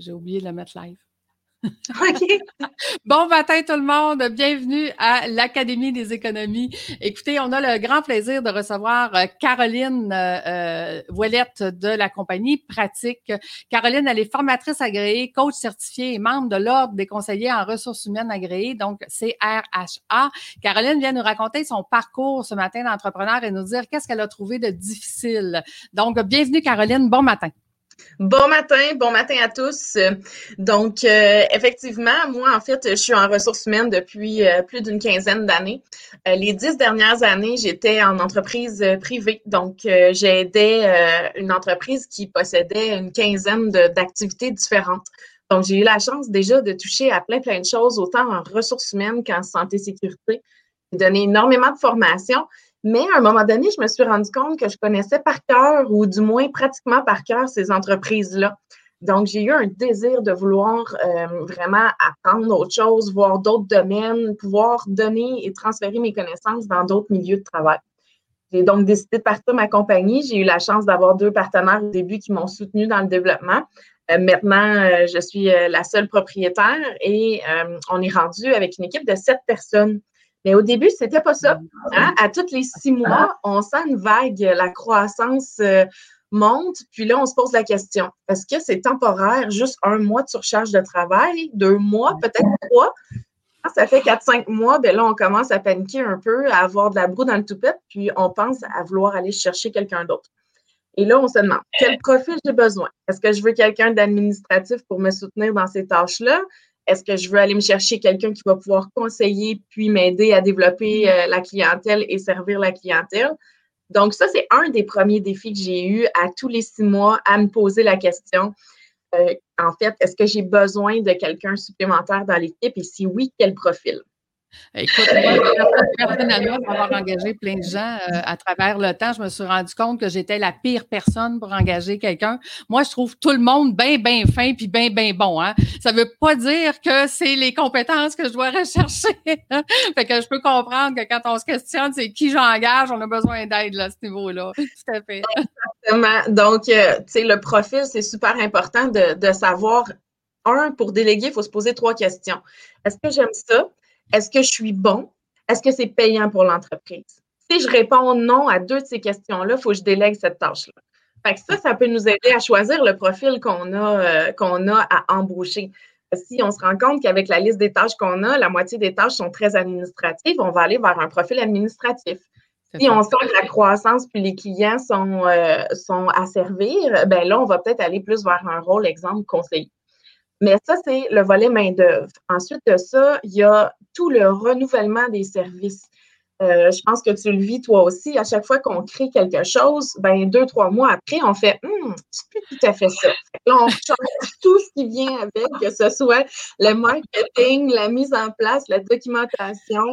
J'ai oublié de la mettre live. bon matin tout le monde, bienvenue à l'Académie des économies. Écoutez, on a le grand plaisir de recevoir euh, Caroline euh, euh de la compagnie Pratique. Caroline, elle est formatrice agréée, coach certifiée et membre de l'Ordre des conseillers en ressources humaines agréées, donc CRHA. Caroline vient nous raconter son parcours ce matin d'entrepreneur et nous dire qu'est-ce qu'elle a trouvé de difficile. Donc, bienvenue Caroline, bon matin. Bon matin, bon matin à tous. Donc, euh, effectivement, moi, en fait, je suis en ressources humaines depuis euh, plus d'une quinzaine d'années. Euh, les dix dernières années, j'étais en entreprise privée. Donc, j'ai aidé une entreprise qui possédait une quinzaine d'activités différentes. Donc, j'ai eu la chance déjà de toucher à plein, plein de choses, autant en ressources humaines qu'en santé-sécurité. J'ai donné énormément de formations. Mais à un moment donné, je me suis rendu compte que je connaissais par cœur, ou du moins pratiquement par cœur, ces entreprises-là. Donc, j'ai eu un désir de vouloir euh, vraiment apprendre autre chose, voir d'autres domaines, pouvoir donner et transférer mes connaissances dans d'autres milieux de travail. J'ai donc décidé de partir ma compagnie. J'ai eu la chance d'avoir deux partenaires au début qui m'ont soutenu dans le développement. Euh, maintenant, euh, je suis la seule propriétaire et on est rendu avec une équipe de sept personnes. Mais au début, c'était pas ça. Hein? À tous les six mois, on sent une vague, la croissance euh, monte, puis là, on se pose la question est-ce que c'est temporaire, juste un mois de surcharge de travail, deux mois, peut-être trois? Quand ça fait quatre, cinq mois, ben là, on commence à paniquer un peu, à avoir de la broue dans le toupette, puis on pense à vouloir aller chercher quelqu'un d'autre. Et là, on se demande quel profil j'ai besoin? Est-ce que je veux quelqu'un d'administratif pour me soutenir dans ces tâches-là? Est-ce que je veux aller me chercher quelqu'un qui va pouvoir conseiller puis m'aider à développer euh, la clientèle et servir la clientèle? Donc, ça, c'est un des premiers défis que j'ai eu à tous les six mois à me poser la question. Euh, en fait, est-ce que j'ai besoin de quelqu'un supplémentaire dans l'équipe et si oui, quel profil? Écoute, moi, personnellement, pour avoir engagé plein de gens euh, à travers le temps, je me suis rendu compte que j'étais la pire personne pour engager quelqu'un. Moi, je trouve tout le monde bien, bien fin puis bien, bien bon. Hein? Ça veut pas dire que c'est les compétences que je dois rechercher. Hein. Fait que je peux comprendre que quand on se questionne, c'est qui j'engage, on a besoin d'aide à ce niveau-là. Exactement. Donc, euh, tu sais, le profil, c'est super important de, de savoir. Un, pour déléguer, il faut se poser trois questions. Est-ce que j'aime ça? Est-ce que je suis bon? Est-ce que c'est payant pour l'entreprise? Si je réponds non à deux de ces questions-là, il faut que je délègue cette tâche-là. Fait que ça, ça peut nous aider à choisir le profil qu'on a, euh, qu'on a à embaucher. Si on se rend compte qu'avec la liste des tâches qu'on a, la moitié des tâches sont très administratives, on va aller vers un profil administratif. Si on sent que la croissance puis les clients sont, euh, sont à servir, ben là, on va peut-être aller plus vers un rôle, exemple, conseiller. Mais ça, c'est le volet main-d'œuvre. Ensuite de ça, il y a tout le renouvellement des services. Euh, je pense que tu le vis toi aussi. À chaque fois qu'on crée quelque chose, ben deux, trois mois après, on fait hum, c'est plus tout à fait ça. Là, on change tout ce qui vient avec, que ce soit le marketing, la mise en place, la documentation.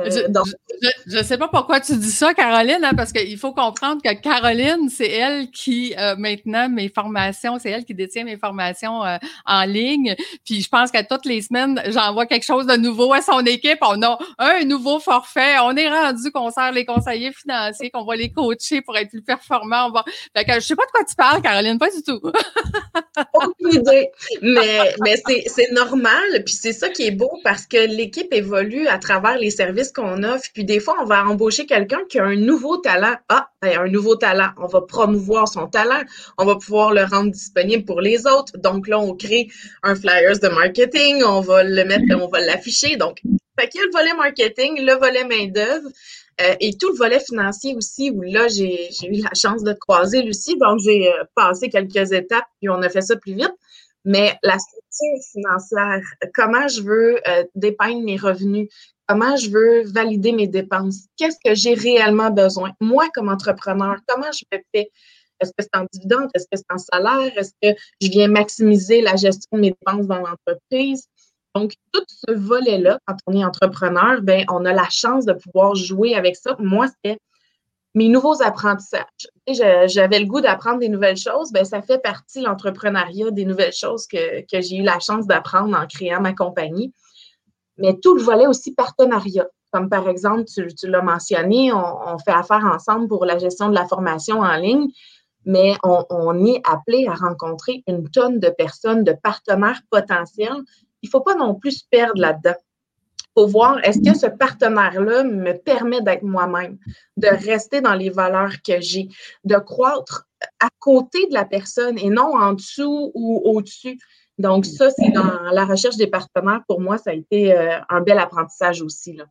Euh, je ne sais pas pourquoi tu dis ça, Caroline, hein, parce qu'il faut comprendre que Caroline, c'est elle qui, euh, maintenant, mes formations, c'est elle qui détient mes formations euh, en ligne. Puis je pense qu'à toutes les semaines, j'envoie quelque chose de nouveau à son équipe. On a un nouveau forfait. On est rendu qu'on sert les conseillers financiers, qu'on va les coacher pour être plus performants. On va... Fait que je sais pas de quoi tu parles, Caroline, pas du tout. Aucune idée. Mais, mais c'est normal. Puis c'est ça qui est beau parce que l'équipe évolue à travers les services qu'on offre? Puis des fois, on va embaucher quelqu'un qui a un nouveau talent. Ah, ben, un nouveau talent. On va promouvoir son talent. On va pouvoir le rendre disponible pour les autres. Donc là, on crée un flyers de marketing. On va le mettre, on va l'afficher. Donc, fait qu'il y a le volet marketing, le volet main-d'œuvre. Euh, et tout le volet financier aussi, où là, j'ai eu la chance de croiser Lucie. Donc, j'ai euh, passé quelques étapes, puis on a fait ça plus vite. Mais la structure financière, comment je veux euh, dépeindre mes revenus, comment je veux valider mes dépenses, qu'est-ce que j'ai réellement besoin? Moi, comme entrepreneur, comment je me fais? Est-ce que c'est en dividende? Est-ce que c'est en salaire? Est-ce que je viens maximiser la gestion de mes dépenses dans l'entreprise? Donc, tout ce volet-là, quand on est entrepreneur, ben, on a la chance de pouvoir jouer avec ça. Moi, c'est mes nouveaux apprentissages. J'avais le goût d'apprendre des nouvelles choses, ben, ça fait partie, l'entrepreneuriat, des nouvelles choses que, que j'ai eu la chance d'apprendre en créant ma compagnie mais tout le volet aussi partenariat. Comme par exemple, tu, l'as mentionné, on, fait affaire ensemble pour la gestion de la formation en ligne. mais on, est appelé à rencontrer une tonne de personnes, de partenaires potentiels. Il ne faut pas non plus se perdre là-dedans. Faut voir, est-ce que ce partenaire-là me permet d'être moi-même, de rester dans les valeurs que j'ai, de croître à côté de la personne et non en dessous ou au-dessus? Donc, ça, c'est dans la recherche des partenaires. Pour moi, ça a été euh, un bel apprentissage aussi. Là.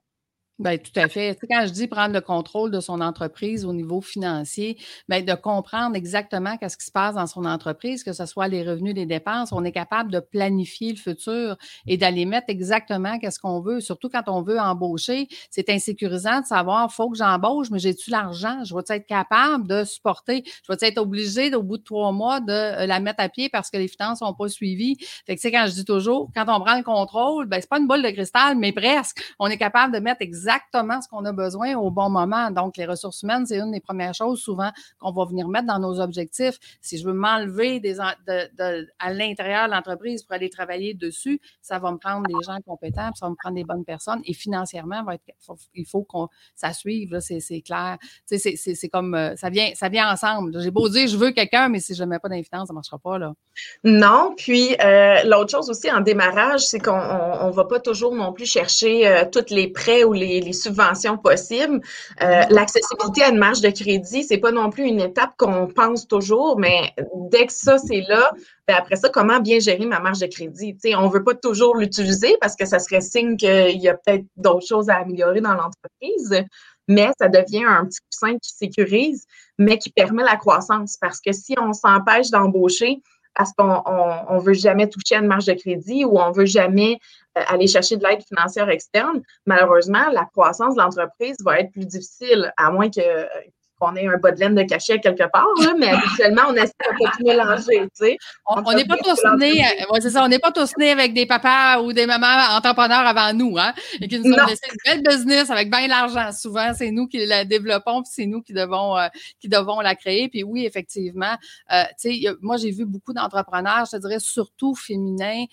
Bien, tout à fait. Tu sais, quand je dis prendre le contrôle de son entreprise au niveau financier, bien, de comprendre exactement qu'est-ce qui se passe dans son entreprise, que ce soit les revenus, les dépenses, on est capable de planifier le futur et d'aller mettre exactement qu'est-ce qu'on veut. Surtout quand on veut embaucher, c'est insécurisant de savoir, faut que j'embauche, mais j'ai-tu l'argent? Je vais être capable de supporter? Je vais être obligé, au bout de trois mois, de euh, la mettre à pied parce que les finances sont pas suivies? Fait que, tu sais, quand je dis toujours, quand on prend le contrôle, ben, c'est pas une boule de cristal, mais presque. On est capable de mettre exactement exactement ce qu'on a besoin au bon moment. Donc, les ressources humaines, c'est une des premières choses souvent qu'on va venir mettre dans nos objectifs. Si je veux m'enlever à l'intérieur de l'entreprise pour aller travailler dessus, ça va me prendre des gens compétents, ça va me prendre des bonnes personnes et financièrement, il faut qu'on ça suive, c'est clair. c'est comme, euh, ça vient, ça vient ensemble. J'ai beau dire, je veux quelqu'un, mais si je ne mets pas d'influence, ça ne marchera pas. Là. Non, puis euh, l'autre chose aussi en démarrage, c'est qu'on ne va pas toujours non plus chercher euh, tous les prêts ou les les subventions possibles. Euh, l'accessibilité à une marge de crédit, c'est pas non plus une étape qu'on pense toujours, mais dès que ça, c'est là, ben après ça, comment bien gérer ma marge de crédit? on veut pas toujours l'utiliser parce que ça serait signe qu'il y a peut-être d'autres choses à améliorer dans l'entreprise, mais ça devient un petit coussin qui sécurise, mais qui permet la croissance. Parce que si on s'empêche d'embaucher, parce qu'on on, veut jamais toucher à une marge de crédit ou on veut jamais aller chercher de l'aide financière externe, malheureusement, la croissance de l'entreprise va être plus difficile, à moins que qu'on ait un bas de laine de cachet quelque part, mais habituellement, on essaie de pas tout mélanger. Tu sais. On n'est pas tous nés, euh, c'est ça, on n'est pas tous nés avec des papas ou des mamans entrepreneurs avant nous, hein, et qui nous ont laissé une belle business avec bien l'argent. Souvent, c'est nous qui la développons, puis c'est nous qui devons, euh, qui devons la créer. Puis oui, effectivement, euh, tu sais, moi, j'ai vu beaucoup d'entrepreneurs, je te dirais surtout féminins,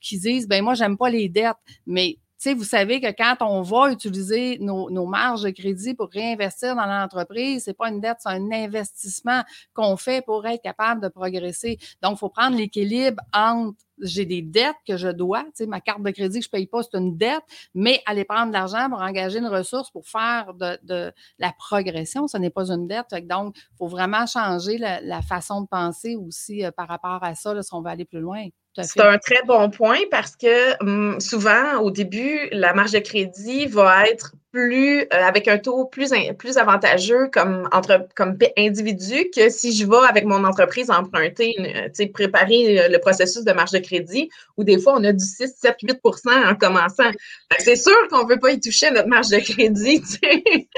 qui disent, ben moi, j'aime pas les dettes, mais vous savez que quand on va utiliser nos, marges de crédit pour réinvestir dans l'entreprise, c'est pas une dette, c'est un investissement qu'on fait pour être capable de progresser. Donc, il faut prendre l'équilibre entre j'ai des dettes que je dois, ma carte de crédit que je paye pas, c'est une dette, mais aller prendre de l'argent pour engager une ressource pour faire de, la progression, ce n'est pas une dette. Donc, il faut vraiment changer la, façon de penser aussi euh, par rapport à ça, si on veut aller plus loin. C'est un très bon point parce que hum, souvent, au début, la marge de crédit va être plus euh, avec un taux plus, plus avantageux comme, entre, comme individu que si je vais avec mon entreprise emprunter, euh, préparer euh, le processus de marge de crédit, où des fois on a du 6, 7, 8% en commençant. C'est sûr qu'on ne veut pas y toucher notre marge de crédit. si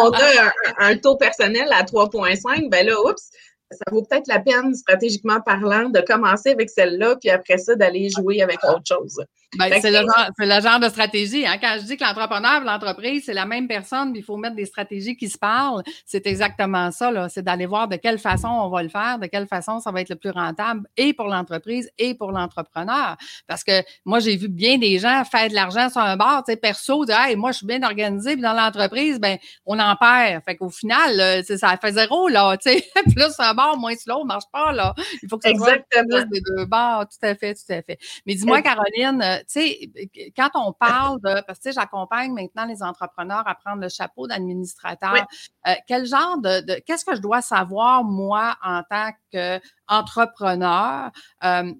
on a un, un, taux personnel à 3,5, ben là, oups, ça vaut peut-être la peine, stratégiquement parlant, de commencer avec celle-là, puis après ça, d'aller jouer avec autre chose. Ben, c'est le, le, genre de stratégie. Hein? Quand je dis que l'entrepreneur l'entreprise, c'est la même personne, mais il faut mettre des stratégies qui se parlent, c'est exactement ça. C'est d'aller voir de quelle façon on va le faire, de quelle façon ça va être le plus rentable et pour l'entreprise et pour l'entrepreneur. Parce que moi, j'ai vu bien des gens faire de l'argent sur un bar, tu sais, perso, dire hey, moi, je suis bien organisé, puis dans l'entreprise, ben, on en perd. Fait qu'au final, ça fait zéro, là, tu sais. plus un bar, moins l'autre, marche pas, là. Il faut que ça soit plus des deux bars. Tout à fait, tout à fait. Mais dis-moi, Caroline, tu sais, quand on parle de, parce que j'accompagne maintenant les entrepreneurs à prendre le chapeau d'administrateur, euh, quel genre de, qu'est-ce que je dois savoir, moi, en tant qu'entrepreneur? Euh,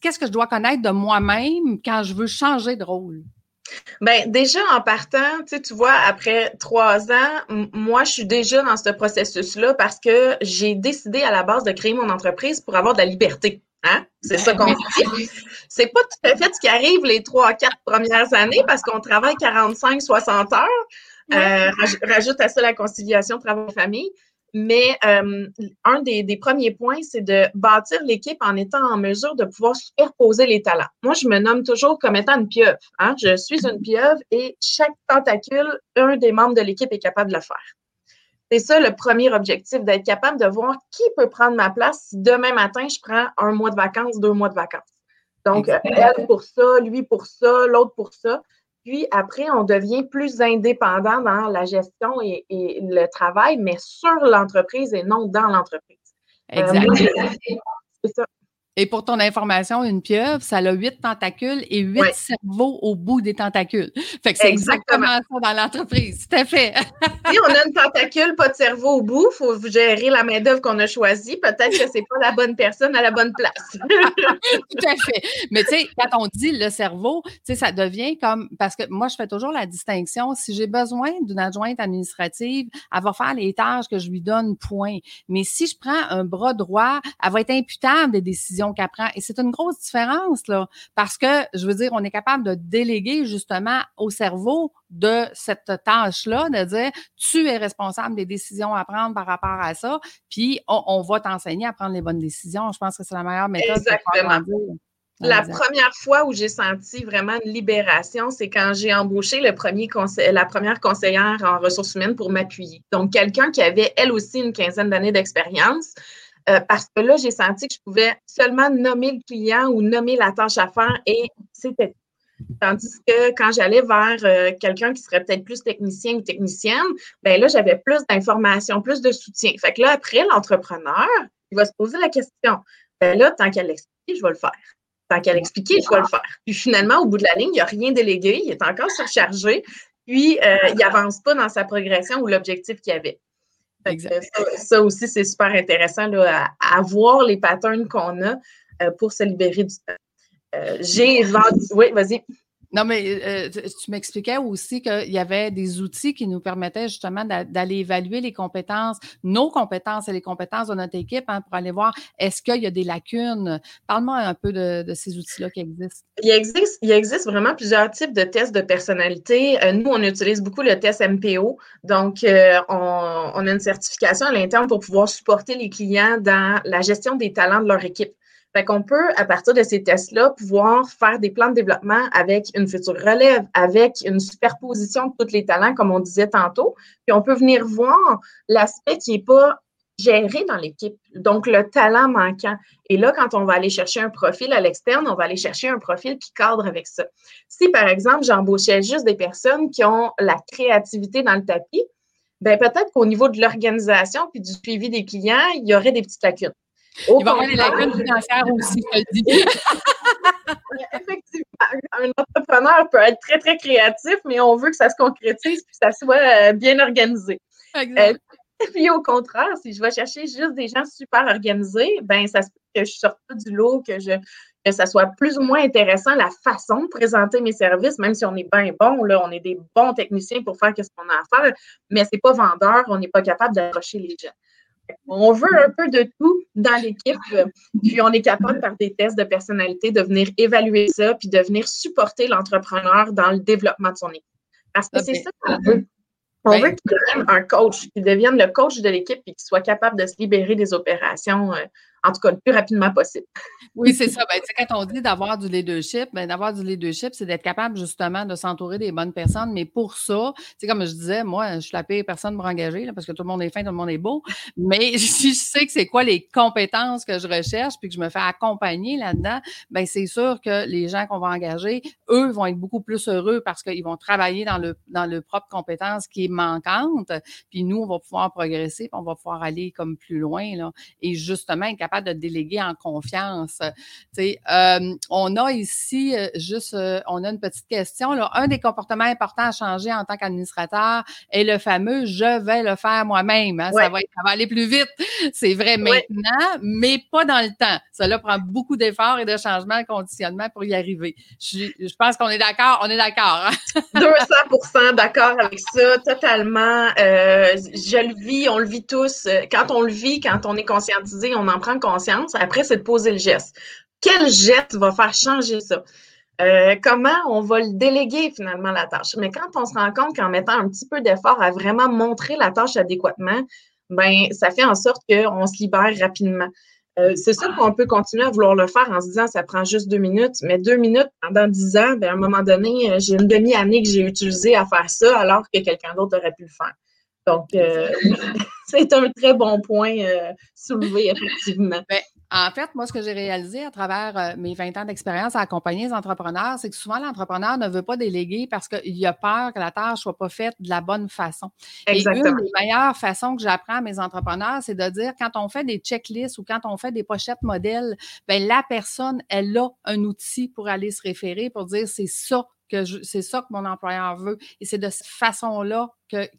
qu'est-ce que je dois connaître de moi-même quand je veux changer de rôle? Bien, déjà en partant, tu vois, après trois ans, moi, je suis déjà dans ce processus-là parce que j'ai décidé à la base de créer mon entreprise pour avoir de la liberté. Hein? C'est ça qu'on dit. C'est pas tout à fait ce qui arrive les trois, quatre premières années parce qu'on travaille 45, 60 heures. Euh, rajoute à ça la conciliation travail-famille. Mais euh, un des, premiers points, c'est de bâtir l'équipe en étant en mesure de pouvoir superposer les talents. Moi, je me nomme toujours comme étant une pieuvre. Hein? Je suis une pieuvre et chaque tentacule, un des membres de l'équipe est capable de le faire. C'est ça le premier objectif, d'être capable de voir qui peut prendre ma place si demain matin, je prends un mois de vacances, deux mois de vacances. Donc, elle pour ça, lui pour ça, l'autre pour ça. Puis après, on devient plus indépendant dans la gestion et, le travail, mais sur l'entreprise et non dans l'entreprise. Euh, Exactement. Et pour ton information, une pieuvre, ça a huit tentacules et huit cerveaux au bout des tentacules. Fait que c'est exactement. ça dans l'entreprise. Tout à fait. si on a une tentacule, pas de cerveau au bout, il faut gérer la main-d'œuvre qu'on a choisie. Peut-être que c'est pas la bonne personne à la bonne place. Tout à fait. Mais tu sais, quand on dit le cerveau, tu sais, ça devient comme parce que moi, je fais toujours la distinction. Si j'ai besoin d'une adjointe administrative, elle va faire les tâches que je lui donne, point. Mais si je prends un bras droit, elle va être imputable des décisions qu'elle prend. Et c'est une grosse différence, là, parce que, je veux dire, on est capable de déléguer justement au cerveau de cette tâche-là, de dire, tu es responsable des décisions à prendre par rapport à ça, puis on, va t'enseigner à prendre les bonnes décisions. Je pense que c'est la meilleure méthode. Exactement. La première fois où j'ai senti vraiment une libération, c'est quand j'ai embauché le premier la première conseillère en ressources humaines pour m'appuyer. Donc, quelqu'un qui avait, elle aussi, une quinzaine d'années d'expérience, euh, parce que là, j'ai senti que je pouvais seulement nommer le client ou nommer la tâche à faire et c'était Tandis que quand j'allais vers euh, quelqu'un qui serait peut-être plus technicien ou technicienne, ben là, j'avais plus d'informations, plus de soutien. Fait que là, après, l'entrepreneur, il va se poser la question. Ben là, tant qu'elle l'explique, je vais le faire. Tant qu'elle explique, je vais le faire. Puis finalement, au bout de la ligne, il n'a rien délégué, il est encore surchargé, puis euh, il n'avance pas dans sa progression ou l'objectif qu'il avait. Ça, aussi, c'est super intéressant là, à, voir les patterns qu'on a euh, pour se libérer du temps. Euh, j'ai vendu. Oui, vas-y. Non, mais euh, tu m'expliquais aussi qu'il y avait des outils qui nous permettaient justement d'aller évaluer les compétences, nos compétences et les compétences de notre équipe hein, pour aller voir est-ce qu'il y a des lacunes? Parle-moi un peu de, ces outils-là qui existent. Il existe, il existe vraiment plusieurs types de tests de personnalité. Euh, nous, on utilise beaucoup le test MPO. Donc, euh, on, on a une certification à l'interne pour pouvoir supporter les clients dans la gestion des talents de leur équipe. Fait qu'on peut, à partir de ces tests-là, pouvoir faire des plans de développement avec une future relève, avec une superposition de tous les talents, comme on disait tantôt. Puis on peut venir voir l'aspect qui n'est pas géré dans l'équipe, donc le talent manquant. Et là, quand on va aller chercher un profil à l'externe, on va aller chercher un profil qui cadre avec ça. Si, par exemple, j'embauchais juste des personnes qui ont la créativité dans le tapis, bien peut-être qu'au niveau de l'organisation puis du suivi des clients, il y aurait des petites lacunes. Il va y avoir des lacunes financières aussi, je te le dis. Effectivement, un entrepreneur peut être très, très créatif, mais on veut que ça se concrétise et que ça soit euh, bien organisé. Exact. Euh, puis au contraire, si je vais chercher juste des gens super organisés, ben ça se peut que je sorte pas du lot, que je que ça soit plus ou moins intéressant la façon de présenter mes services, même si on est bien bon, là, on est des bons techniciens pour faire ce qu'on a à faire, mais c'est pas vendeur, on n'est pas capable d'approcher les gens. On veut un peu de tout dans l'équipe, puis on est capable par des tests de personnalité de venir évaluer ça, puis de venir supporter l'entrepreneur dans le développement de son équipe. Parce que c'est ça qu'on veut. On veut qu'il devienne un coach, qu'il devienne le coach de l'équipe et qu'il soit capable de se libérer des opérations euh, en tout cas le plus rapidement possible. Oui, c'est ça. Ben, quand on dit d'avoir du leadership, ben, d'avoir du leadership, c'est d'être capable justement de s'entourer des bonnes personnes. Mais pour ça, c'est comme je disais, moi, je suis la pire personne pour engager parce que tout le monde est fin, tout le monde est beau. Mais si je sais que c'est quoi les compétences que je recherche puis que je me fais accompagner là-dedans, ben c'est sûr que les gens qu'on va engager, eux, vont être beaucoup plus heureux parce qu'ils vont travailler dans le dans le propre compétence qui est manquante. Puis nous, on va pouvoir progresser, puis on va pouvoir aller comme plus loin là, et justement être capable de déléguer en confiance. Euh, on a ici euh, juste, euh, on a une petite question. Là. Un des comportements importants à changer en tant qu'administrateur est le fameux je vais le faire moi-même. Hein. Ça, va aller plus vite. C'est vrai maintenant, mais pas dans le temps. Cela prend beaucoup d'efforts et de changements de conditionnement pour y arriver. Je, pense qu'on est d'accord. On est d'accord. 200 hein. d'accord avec ça, totalement. je le vis, on le vit tous. Quand on le vit, quand on est conscientisé, on en prend conscience. Après, c'est de poser le geste. Quel geste va faire changer ça? Euh, comment on va le déléguer finalement la tâche? Mais quand on se rend compte qu'en mettant un petit peu d'effort à vraiment montrer la tâche adéquatement, ben ça fait en sorte qu'on se libère rapidement. Euh, c'est sûr qu'on peut continuer à vouloir le faire en se disant ça prend juste deux minutes, mais deux minutes pendant dix ans, ben, à un moment donné, euh, j'ai une demi-année que j'ai utilisée à faire ça alors que quelqu'un d'autre aurait pu le faire. Donc, c'est un très bon point soulevé, effectivement. Ben, En fait, moi, ce que j'ai réalisé à travers euh, mes 20 ans d'expérience à accompagner les entrepreneurs, c'est que souvent, l'entrepreneur ne veut pas déléguer parce qu'il a peur que la tâche soit pas faite de la bonne façon. Exactement. Et une des meilleures façons que j'apprends à mes entrepreneurs, c'est de dire quand on fait des checklists ou quand on fait des pochettes modèles, ben la personne, elle a un outil pour aller se référer, pour dire c'est ça que c'est ça que mon employeur veut. Et c'est de cette façon-là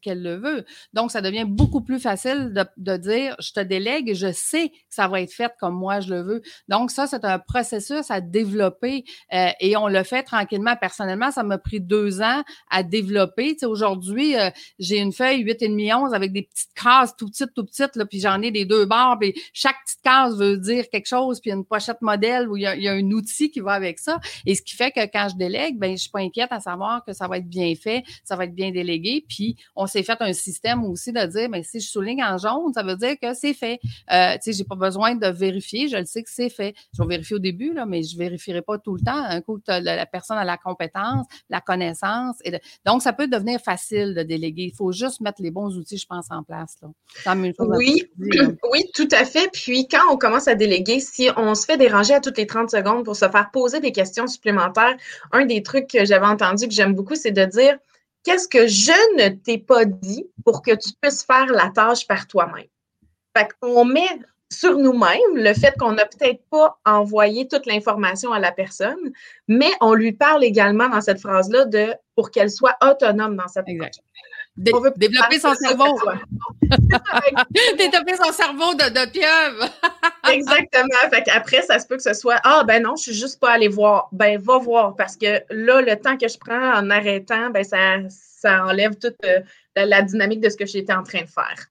qu'elle le veut. Donc, ça devient beaucoup plus facile de, dire, je te délègue, je sais que ça va être fait comme moi je le veux. Donc, ça, c'est un processus à développer euh, et on le fait tranquillement. Personnellement, ça m'a pris deux ans à développer. Aujourd'hui, euh, j'ai une feuille 8,5 11 avec des petites cases tout petites, tout petites, là, puis j'en ai des deux barres, puis chaque petite case veut dire quelque chose, puis une pochette modèle où il y, a, il y, a, un outil qui va avec ça. Et ce qui fait que quand je délègue, ben je suis pas inquiète à savoir que ça va être bien fait, ça va être bien délégué, puis on s'est fait un système aussi de dire, mais ben, si je souligne en jaune, ça veut dire que c'est fait. Euh, tu sais, j'ai pas besoin de vérifier, je le sais que c'est fait. Je vais vérifier au début, là, mais je vérifierai pas tout le temps. Un coup, la, personne a la compétence, la connaissance. Et Donc, ça peut devenir facile de déléguer. Il faut juste mettre les bons outils, je pense, en place. Là. oui, oui, tout à fait. Puis, quand on commence à déléguer, si on se fait déranger à toutes les 30 secondes pour se faire poser des questions supplémentaires, un des trucs que j'avais entendu que j'aime beaucoup, c'est de dire qu'est-ce que je ne t'ai pas dit pour que tu puisses faire la tâche par toi-même? Fait qu'on met sur nous-mêmes le fait qu'on n'a peut-être pas envoyé toute l'information à la personne, mais on lui parle également dans cette phrase-là de pour qu'elle soit autonome dans cette développer son cerveau. développer son cerveau de, de pieuvre. Exactement. Fait après, ça se peut que ce soit Ah, ben non, je suis juste pas allée voir. Ben, va voir. Parce que là, le temps que je prends en arrêtant, ben, ça, ça enlève toute euh, la dynamique de ce que j'étais en train de faire.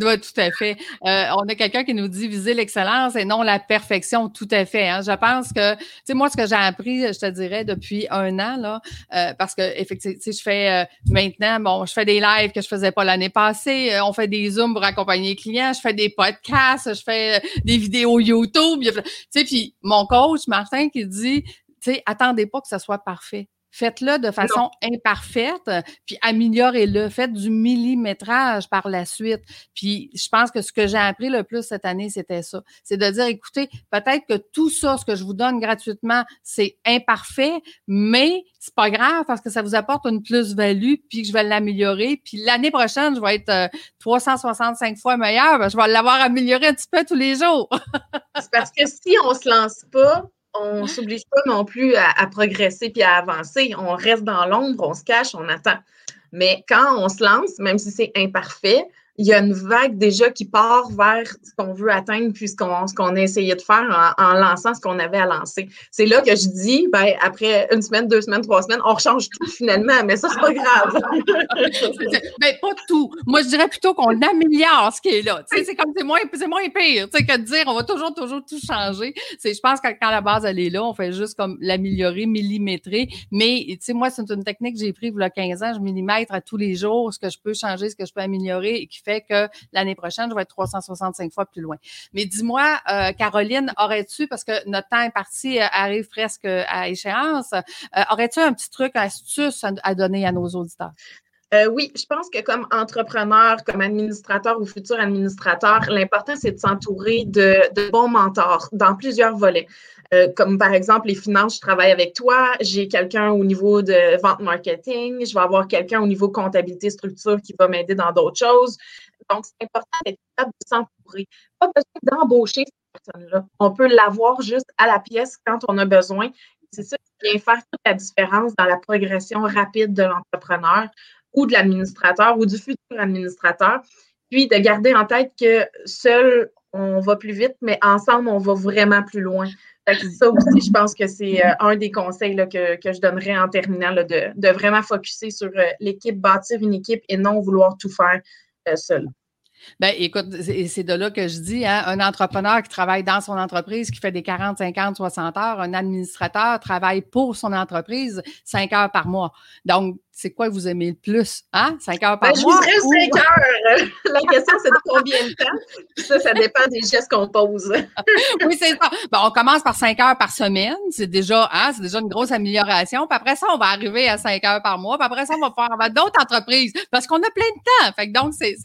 Oui, tout à fait. Euh, on a quelqu'un qui nous dit viser l'excellence et non la perfection, tout à fait. Hein. Je pense que, tu sais, moi, ce que j'ai appris, je te dirais, depuis un an, là, euh, parce que, effectivement, je fais euh, maintenant, bon, je fais des lives que je faisais pas l'année passée, on fait des Zooms pour accompagner les clients, je fais des podcasts, je fais des vidéos YouTube, tu sais, puis mon coach, Martin, qui dit, tu sais, attendez pas que ça soit parfait. Faites-le de façon imparfaite, puis améliorez-le. Faites du millimétrage par la suite. Puis je pense que ce que j'ai appris le plus cette année, c'était ça. C'est de dire, écoutez, peut-être que tout ça, ce que je vous donne gratuitement, c'est imparfait, mais c'est pas grave parce que ça vous apporte une plus-value, puis que je vais l'améliorer. Puis l'année prochaine, je vais être 365 euh, fois meilleur. Ben, je vais l'avoir amélioré un petit peu tous les jours. c'est parce que si on se lance pas, on ne s'oblige pas non plus à, progresser puis à avancer. On reste dans l'ombre, on se cache, on attend. Mais quand on se lance, même si c'est imparfait, il y a une vague déjà qui part vers ce qu'on veut atteindre puis ce qu'on a essayé de faire en, lançant ce qu'on avait à lancer. C'est là que je dis, ben, après une semaine, deux semaines, trois semaines, on change tout finalement, mais ça, c'est pas grave. ben, pas tout. Moi, je dirais plutôt qu'on améliore ce qui est là. c'est comme c'est moins, moins pire que de dire on va toujours, toujours tout changer. Je pense que quand la base, elle est là, on fait juste comme l'améliorer, millimétrer. Mais tu moi, c'est une technique que j'ai prise il y a 15 ans. Je millimètre à tous les jours ce que je peux changer, ce que je peux améliorer et qui fait que l'année prochaine, je vais être 365 fois plus loin. Mais dis-moi, euh, Caroline, aurais-tu, parce que notre temps est parti, euh, arrive presque à échéance, euh, aurais-tu un petit truc, astuce à, donner à nos auditeurs? Oui, je pense que comme entrepreneur, comme administrateur ou futur administrateur, l'important, c'est de s'entourer de, bons mentors dans plusieurs volets. comme par exemple les finances, je travaille avec toi, j'ai quelqu'un au niveau de vente marketing, je vais avoir quelqu'un au niveau comptabilité structure qui va m'aider dans d'autres choses. Donc, c'est important d'être capable de s'entourer. Pas besoin d'embaucher cette personne-là. On peut l'avoir juste à la pièce quand on a besoin. C'est ça qui vient faire toute la différence dans la progression rapide de l'entrepreneur ou de l'administrateur ou du futur administrateur. Puis de garder en tête que seul, on va plus vite, mais ensemble, on va vraiment plus loin. ça aussi, je pense que c'est euh, un des conseils que, je donnerais en terminant, de, de, vraiment focuser sur euh, l'équipe, bâtir une équipe et non vouloir tout faire euh, seul. Ben, écoute, c'est de là que je dis, hein, un entrepreneur qui travaille dans son entreprise, qui fait des 40, 50, 60 heures, un administrateur travaille pour son entreprise 5 heures par mois. Donc, c'est quoi que vous aimez le plus? Hein? Cinq heures par ben, mois? Je vous cinq heures. La question, c'est de combien de temps? Ça, ça dépend des gestes qu'on pose. oui, c'est ça. Ben, on commence par cinq heures par semaine. C'est déjà, hein, c'est déjà une grosse amélioration. Puis après ça, on va arriver à cinq heures par mois. Puis après ça, on va faire d'autres entreprises parce qu'on a plein de temps. Fait que donc, c'est,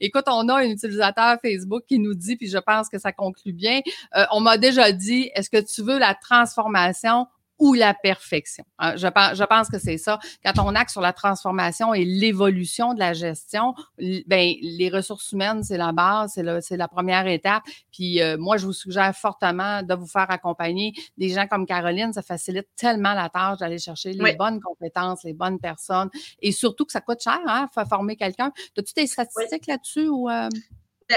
écoute, on a un utilisateur Facebook qui nous dit, puis je pense que ça conclut bien. Euh, on m'a déjà dit, est-ce que tu veux la transformation ou la perfection. Hein, je pense, je pense que c'est ça. Quand on acte sur la transformation et l'évolution de la gestion, ben les ressources humaines, c'est la base, c'est c'est la première étape. Puis euh, moi, je vous suggère fortement de vous faire accompagner des gens comme Caroline. Ça facilite tellement la tâche d'aller chercher les bonnes compétences, les bonnes personnes, et surtout que ça coûte cher, hein, former quelqu'un. As-tu des statistiques là-dessus ou euh?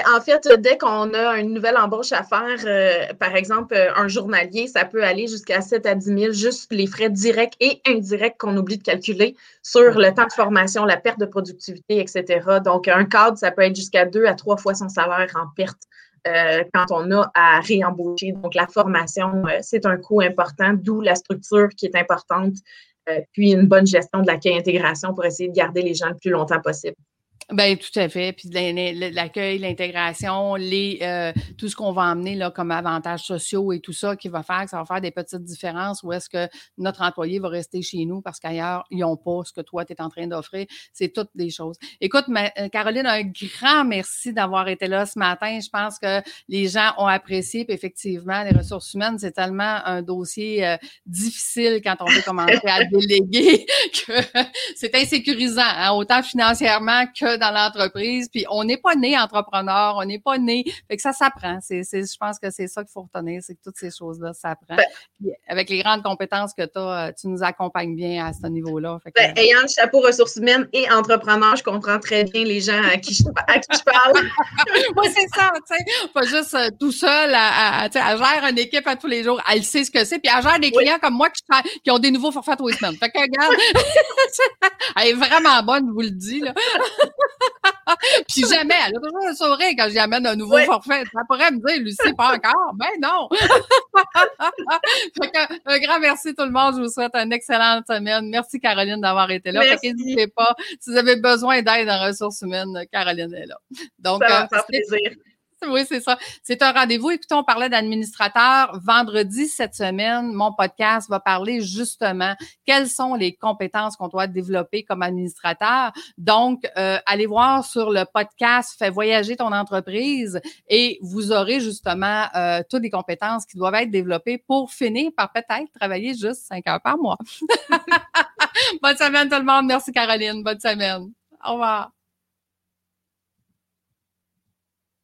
En fait, dès qu'on a une nouvelle embauche à faire, euh, par exemple, euh, un journalier, ça peut aller jusqu'à 7 à 10 000, juste les frais directs et indirects qu'on oublie de calculer sur le temps de formation, la perte de productivité, etc. Donc, un cadre, ça peut être jusqu'à deux à trois fois son salaire en perte euh, quand on a à réembaucher. Donc, la formation, c'est un coût important, d'où la structure qui est importante, puis une bonne gestion de la intégration pour essayer de garder les gens le plus longtemps possible. Ben tout à fait. Puis l'accueil, l'intégration, les euh, tout ce qu'on va emmener là comme avantages sociaux et tout ça qui va faire que ça va faire des petites différences où est-ce que notre employé va rester chez nous parce qu'ailleurs ils n'ont pas ce que toi tu es en train d'offrir. C'est toutes des choses. Écoute, euh, Caroline, un grand merci d'avoir été là ce matin. Je pense que les gens ont apprécié. Puis effectivement, les ressources humaines, c'est tellement un dossier euh, difficile quand on veut commencer à déléguer que c'est insécurisant, hein, autant financièrement que dans l'entreprise. Puis on n'est pas né entrepreneur, on n'est pas né. Fait que ça s'apprend. C'est, je pense que c'est ça qu'il faut retenir, c'est que toutes ces choses-là s'apprend. Ben avec les grandes compétences que tu as, euh, tu nous accompagnes bien à ce niveau-là. Ben, ayant le chapeau ressources humaines et entrepreneur, je comprends très bien les gens à qui je, parle. oui, c'est ça, tu sais. Pas juste euh, tout seul à, à, à, gérer une équipe à tous les jours. Elle sait ce que c'est. Puis elle gère des clients comme moi qui, qui ont des nouveaux forfaits tous les semaines. Fait que regarde, elle est vraiment bonne, je vous le dis. Là. Puis jamais, elle a toujours un sourire quand j'y amène un nouveau forfait. Ça pourrait me dire, Lucie, pas encore? Ben non. un grand merci tout le monde. Je vous souhaite une excellente semaine. Merci Caroline d'avoir été là. N'hésitez pas. Si vous avez besoin d'aide en ressources humaines, Caroline est là. Donc, ça va euh, plaisir. Oui, c'est ça. C'est un rendez-vous. Écoutez, on parlait d'administrateur. Vendredi cette semaine, mon podcast va parler justement quelles sont les compétences qu'on doit développer comme administrateur. Donc, euh, allez voir sur le podcast Fais voyager ton entreprise et vous aurez justement euh, toutes les compétences qui doivent être développées pour finir par peut-être travailler juste cinq heures par mois. Bonne semaine tout le monde. Merci Caroline. Bonne semaine. Au revoir.